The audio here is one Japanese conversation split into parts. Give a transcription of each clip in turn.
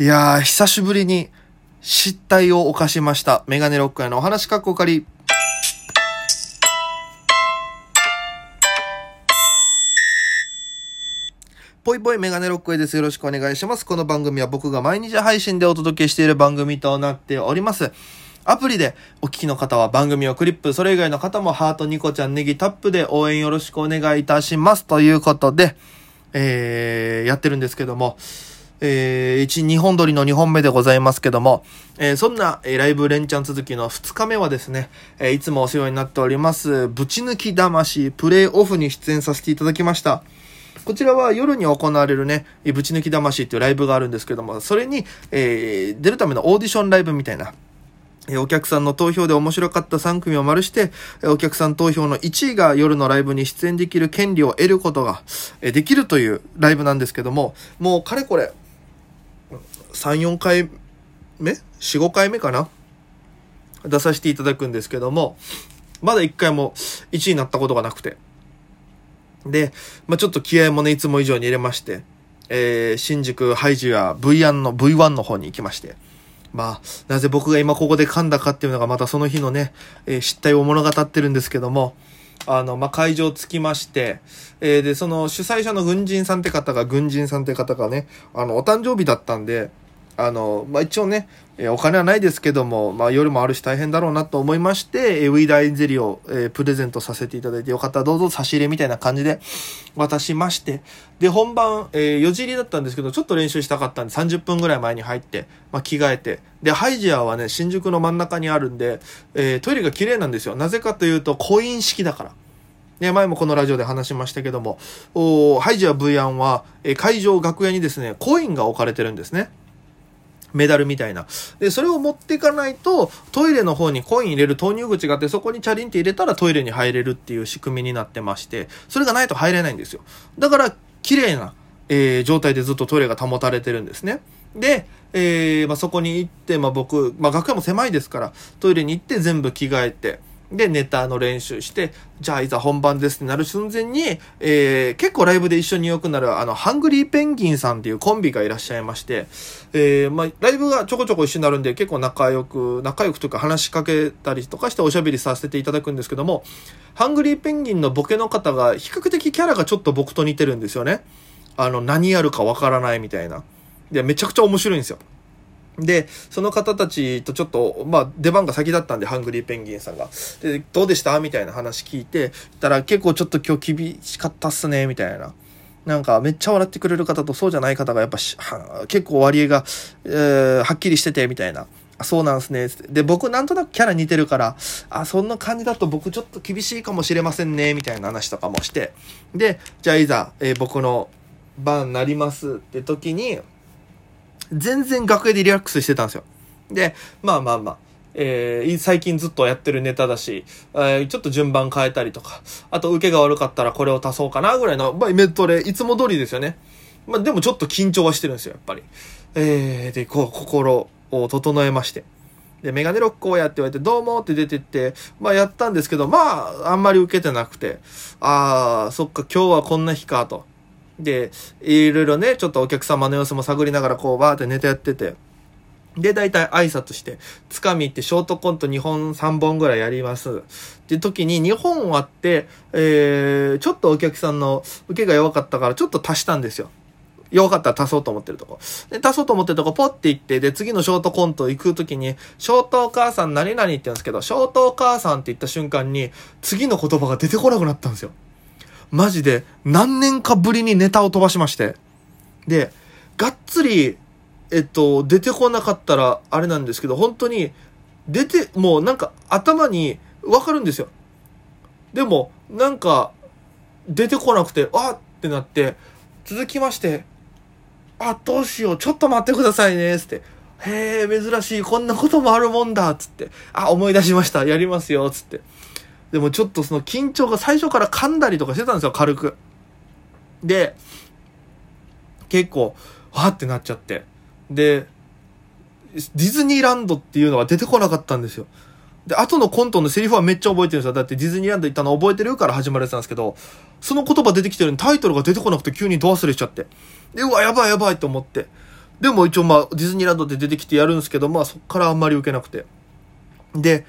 いやー、久しぶりに失態を犯しました。メガネロックへのお話かっこかり。ぽいぽいメガネロックへです。よろしくお願いします。この番組は僕が毎日配信でお届けしている番組となっております。アプリでお聞きの方は番組をクリップ、それ以外の方もハート、ニコちゃん、ネギタップで応援よろしくお願いいたします。ということで、えー、やってるんですけども、えー、1、2本撮りの2本目でございますけども、えー、そんな、えー、ライブ連チャン続きの2日目はですね、えー、いつもお世話になっております、ぶち抜き魂プレイオフに出演させていただきました。こちらは夜に行われるね、ぶち抜き魂っていうライブがあるんですけども、それに、えー、出るためのオーディションライブみたいな、えお客さんの投票で面白かった3組を丸して、えお客さん投票の1位が夜のライブに出演できる権利を得ることが、えできるというライブなんですけども、もうかれこれ、3、4回目 ?4、5回目かな？出させていただくんですけども、まだ1回も1位になったことがなくて。で、まあ、ちょっと気合もね、いつも以上に入れまして、えー、新宿ハイジア V1 の V1 の方に行きまして、まあ、なぜ僕が今ここで噛んだかっていうのがまたその日のね、えー失態を物語ってるんですけども、あの、まあ、会場着きまして、えーで、その主催者の軍人さんって方が、軍人さんって方がね、あの、お誕生日だったんで、あの、まあ、一応ね、えお金はないですけども、まあ、夜もあるし大変だろうなと思いまして、えウィーダーエンゼリーを、えプレゼントさせていただいて、よかったらどうぞ差し入れみたいな感じで渡しまして、で、本番、えー4時入りだったんですけど、ちょっと練習したかったんで、30分ぐらい前に入って、まあ、着替えて、で、ハイジアはね、新宿の真ん中にあるんで、えートイレが綺麗なんですよ。なぜかというと、コイン式だから。ね、前もこのラジオで話しましたけども、おハイジア V アンは、え会場楽屋にですね、コインが置かれてるんですね。メダルみたいな。で、それを持っていかないと、トイレの方にコイン入れる投入口があって、そこにチャリンって入れたらトイレに入れるっていう仕組みになってまして、それがないと入れないんですよ。だから、綺麗な、えー状態でずっとトイレが保たれてるんですね。で、えーまあ、そこに行って、まあ、僕、まあ、学校も狭いですから、トイレに行って全部着替えて、で、ネタの練習して、じゃあいざ本番ですってなる寸前に、えー結構ライブで一緒によくなる、あの、ハングリーペンギンさんっていうコンビがいらっしゃいまして、えーまあ、ライブがちょこちょこ一緒になるんで、結構仲良く、仲良くというか話しかけたりとかしておしゃべりさせていただくんですけども、ハングリーペンギンのボケの方が、比較的キャラがちょっと僕と似てるんですよね。あの、何やるかわからないみたいな。で、めちゃくちゃ面白いんですよ。で、その方たちとちょっと、まあ、出番が先だったんで、ハングリーペンギンさんが。で、どうでした？みたいな話聞いて、たら結構ちょっと今日厳しかったっすね、みたいな。なんか、めっちゃ笑ってくれる方とそうじゃない方がやっぱし、結構割合が、えーはっきりしてて、みたいな。あそうなんすね。で、僕なんとなくキャラ似てるから、あ、そんな感じだと僕ちょっと厳しいかもしれませんね、みたいな話とかもして。で、じゃあいざ、えー僕の番になりますって時に、全然楽屋でリラックスしてたんですよ。で、まあまあまあ、えー最近ずっとやってるネタだし、えーちょっと順番変えたりとか、あと受けが悪かったらこれを足そうかなぐらいの、まあ、イメントレ、いつも通りですよね。まあでもちょっと緊張はしてるんですよ、やっぱり。えー、で、こう、心を整えまして。で、メガネロックをやって言われて、どうもって出てって、まあやったんですけど、まあ、あんまり受けてなくて、あー、そっか、今日はこんな日か、と。で、いろいろね、ちょっとお客様の様子も探りながら、こう、バーってネタやってて、で、大体挨拶して、つかみってショートコント2本3本ぐらいやります。って時に2本終わって、えー、ちょっとお客さんの受けが弱かったからちょっと足したんですよ。弱かったら足そうと思ってるとこ。で、足そうと思ってるとこポッて行って、で、次のショートコント行く時に、ショートお母さん何々って言うんですけど、ショートお母さんって言った瞬間に、次の言葉が出てこなくなったんですよ。マジで、何年かぶりにネタを飛ばしまして。で、がっつり、えっと、出てこなかったら、あれなんですけど、本当に、出て、もうなんか頭にわかるんですよ。でも、なんか、出てこなくて、あっってなって、続きまして、あ、どうしよう、ちょっと待ってくださいね、つって。へえ、珍しい、こんなこともあるもんだ、つって。あ、思い出しました、やりますよ、つって。でもちょっとその緊張が最初から噛んだりとかしてたんですよ、軽く。で、結構、わーってなっちゃって。で、ディズニーランドっていうのが出てこなかったんですよ。で、後のコントのセリフはめっちゃ覚えてるんですよ。だってディズニーランド行ったの覚えてるから始まるやつなんですけど、その言葉出てきてるのにタイトルが出てこなくて急にド忘れしちゃって。で、うわ、やばいやばいと思って。でも一応まあ、ディズニーランドで出てきてやるんですけど、まあそっからあんまり受けなくて。で、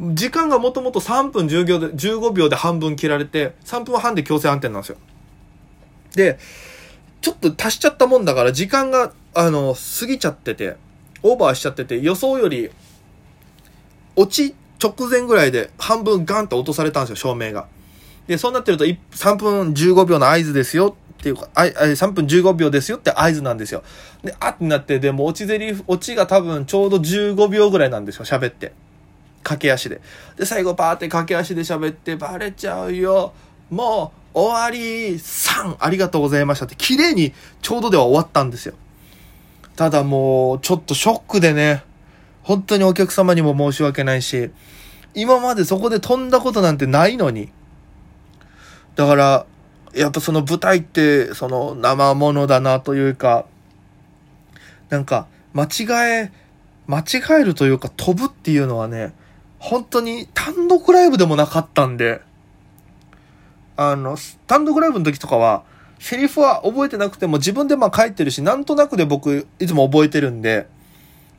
時間がもともと3分10秒で、15秒で半分切られて、3分半で強制反転なんですよ。で、ちょっと足しちゃったもんだから時間が、あの、過ぎちゃってて、オーバーしちゃってて、予想より、落ち直前ぐらいで半分ガンと落とされたんですよ、照明が。で、そうなってると、3分15秒の合図ですよっていうか、あ3分15秒ですよって合図なんですよ。で、あってなって、でも落ちゼリフ、落ちが多分ちょうど15秒ぐらいなんですよ、喋って。駆け足で。で、最後パーって駆け足で喋って、バレちゃうよ。もう、終わり !3! ありがとうございましたって、綺麗にちょうどでは終わったんですよ。ただもう、ちょっとショックでね、本当にお客様にも申し訳ないし、今までそこで飛んだことなんてないのに。だから、やっぱその舞台って、その生ものだなというか、なんか、間違え、間違えるというか飛ぶっていうのはね、本当に単独ライブでもなかったんで、あの、単独ライブの時とかは、セリフは覚えてなくても自分でまあ書いてるし、なんとなくで僕いつも覚えてるんで、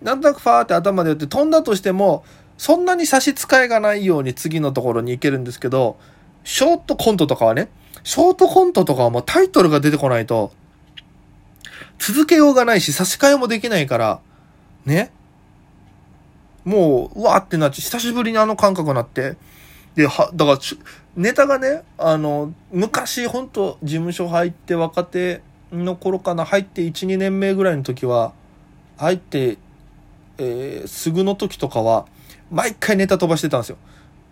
なんとなくファーって頭でやって飛んだとしても、そんなに差し支えがないように次のところに行けるんですけど、ショートコントとかはね、ショートコントとかはもうタイトルが出てこないと、続けようがないし差し替えもできないから、ね。もう、うわーってなって、久しぶりにあの感覚になって、で、は、だから、ネタがね、あの、昔、本当事務所入って若手の頃かな、入って1、2年目ぐらいの時は、入って、えー、すぐの時とかは、毎回ネタ飛ばしてたんですよ。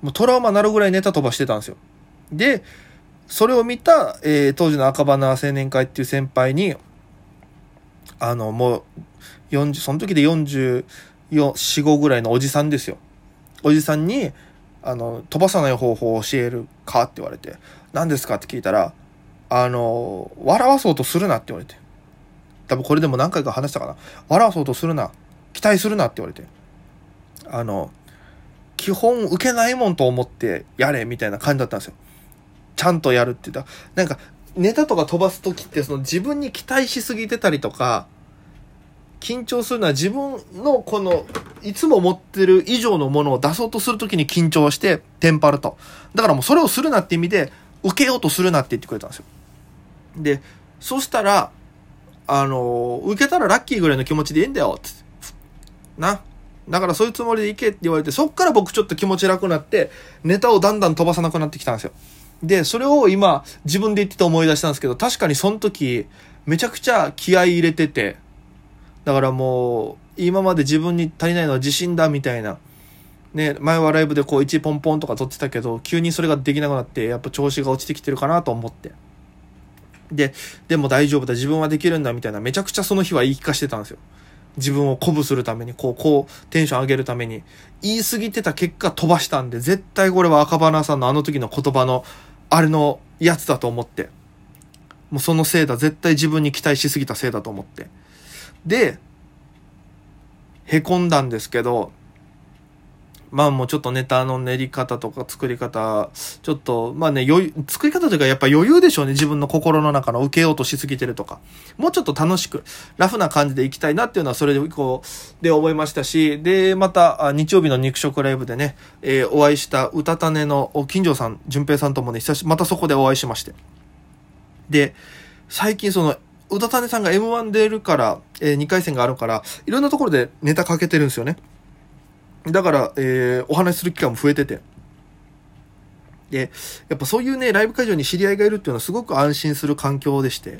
もうトラウマなるぐらいネタ飛ばしてたんですよ。で、それを見た、えー、当時の赤花青年会っていう先輩に、あの、もう、40、その時で40 4、5ぐらいのおじさんですよ。おじさんに、あの、飛ばさない方法を教えるかって言われて、何ですかって聞いたら、あの、笑わそうとするなって言われて。多分これでも何回か話したかな。笑わそうとするな。期待するなって言われて。あの、基本受けないもんと思ってやれみたいな感じだったんですよ。ちゃんとやるって言ったなんか、ネタとか飛ばす時ってその自分に期待しすぎてたりとか、緊張するのは自分のこの、いつも持ってる以上のものを出そうとするときに緊張して、テンパると。だからもうそれをするなって意味で、受けようとするなって言ってくれたんですよ。で、そしたら、あの、受けたらラッキーぐらいの気持ちでいいんだよ、つって。な。だからそういうつもりで行けって言われて、そっから僕ちょっと気持ち楽になって、ネタをだんだん飛ばさなくなってきたんですよ。で、それを今、自分で言ってて思い出したんですけど、確かにその時、めちゃくちゃ気合い入れてて、だからもう、今まで自分に足りないのは自信だみたいな。ね、前はライブでこう1ポンポンとか撮ってたけど、急にそれができなくなって、やっぱ調子が落ちてきてるかなと思って。で、でも大丈夫だ、自分はできるんだみたいな、めちゃくちゃその日は言い聞かしてたんですよ。自分を鼓舞するために、こう、こう、テンション上げるために、言い過ぎてた結果飛ばしたんで、絶対これは赤花さんのあの時の言葉の、あれのやつだと思って。もうそのせいだ、絶対自分に期待しすぎたせいだと思って。で、へこんだんですけど、まあもうちょっとネタの練り方とか作り方、ちょっと、まあね、余裕、作り方というかやっぱ余裕でしょうね。自分の心の中の受けようとしすぎてるとか。もうちょっと楽しく、ラフな感じでいきたいなっていうのはそれで、こう、で思いましたし、で、また、日曜日の肉食ライブでね、えー、お会いした歌種の金城さん、淳平さんともね、久し、またそこでお会いしまして。で、最近その、宇多種さんが M1 出るから、えー、2回戦があるから、いろんなところでネタかけてるんですよね。だから、えー、お話しする機会も増えてて。で、やっぱそういうね、ライブ会場に知り合いがいるっていうのはすごく安心する環境でして。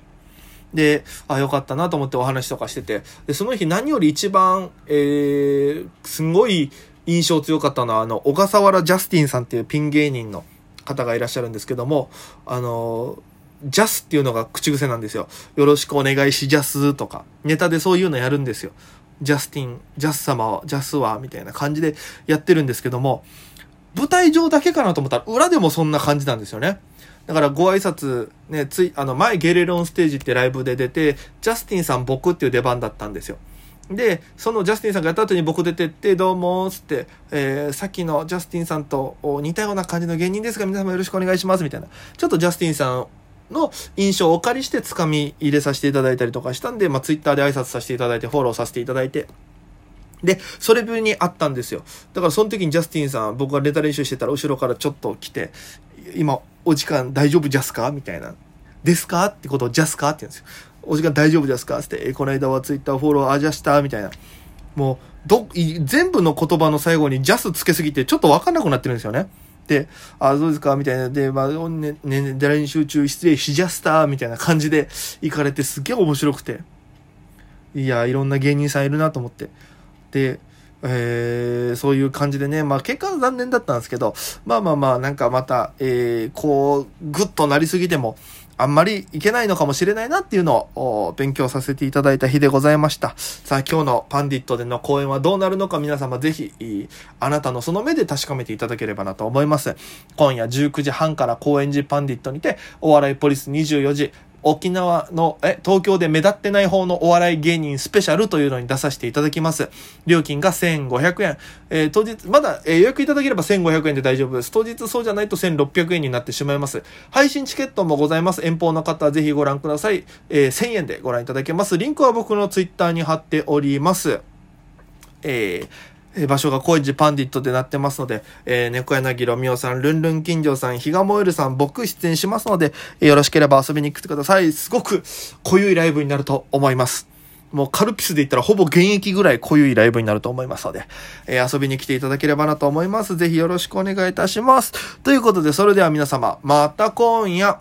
で、あ、よかったなと思ってお話とかしてて。で、その日何より一番、えー、すごい印象強かったのは、あの、小笠原ジャスティンさんっていうピン芸人の方がいらっしゃるんですけども、あの、ジャスっていうのが口癖なんですよ。よろしくお願いしジャスとか。ネタでそういうのやるんですよ。ジャスティン、ジャス様は、ジャスは、みたいな感じでやってるんですけども、舞台上だけかなと思ったら、裏でもそんな感じなんですよね。だからご挨拶、ね、つい、あの、前ゲレロンステージってライブで出て、ジャスティンさん僕っていう出番だったんですよ。で、そのジャスティンさんがやった後に僕出てって、どうも、つって、えー、さっきのジャスティンさんと似たような感じの芸人ですが、皆様よろしくお願いします、みたいな。ちょっとジャスティンさんの印象をお借りして掴み入れさせていただいたりとかしたんで、まあ、ツイッターで挨拶させていただいて、フォローさせていただいて、で、それぶりに会ったんですよ。だからその時にジャスティンさん、僕がネタ練習してたら後ろからちょっと来て、今、お時間大丈夫じゃすか？みたいな。ですか？ってことをジャスか？って言うんですよ。お時間大丈夫ですか？って、え、この間はツイッターフォローアジャスターみたいな。もう、ど、全部の言葉の最後にジャスつけすぎてちょっとわかんなくなってるんですよね。で、あ、どうですか？みたいな。で、まあ、ね、ね、練習中失礼しジャスターみたいな感じで行かれてすっげえ面白くて。いや、いろんな芸人さんいるなと思って。で、えー、そういう感じでね、まあ結果は残念だったんですけど、まあまあまあ、なんかまた、えー、こう、ぐっとなりすぎても、あんまりいけないのかもしれないなっていうのを勉強させていただいた日でございました。さあ今日のパンディットでの講演はどうなるのか皆様ぜひ、あなたのその目で確かめていただければなと思います。今夜19時半から高円寺パンディットにて、お笑いポリス24時、沖縄の、え、東京で目立ってない方のお笑い芸人スペシャルというのに出させていただきます。料金が1500円。えー、当日、まだ、えー、予約いただければ1500円で大丈夫です。当日そうじゃないと1600円になってしまいます。配信チケットもございます。遠方の方はぜひご覧ください。えー、1000円でご覧いただけます。リンクは僕のツイッターに貼っております。えー、場所が高円寺パンディットでなってますので、えー、猫柳ロミオさん、ルンルン金城さん、比嘉燃えるさん、僕出演しますので、えよろしければ遊びに来てください。すごく濃ゆいライブになると思います。もうカルピスで言ったらほぼ現役ぐらい濃ゆいライブになると思いますので、えー、遊びに来ていただければなと思います。ぜひよろしくお願いいたします。ということで、それでは皆様、また今夜。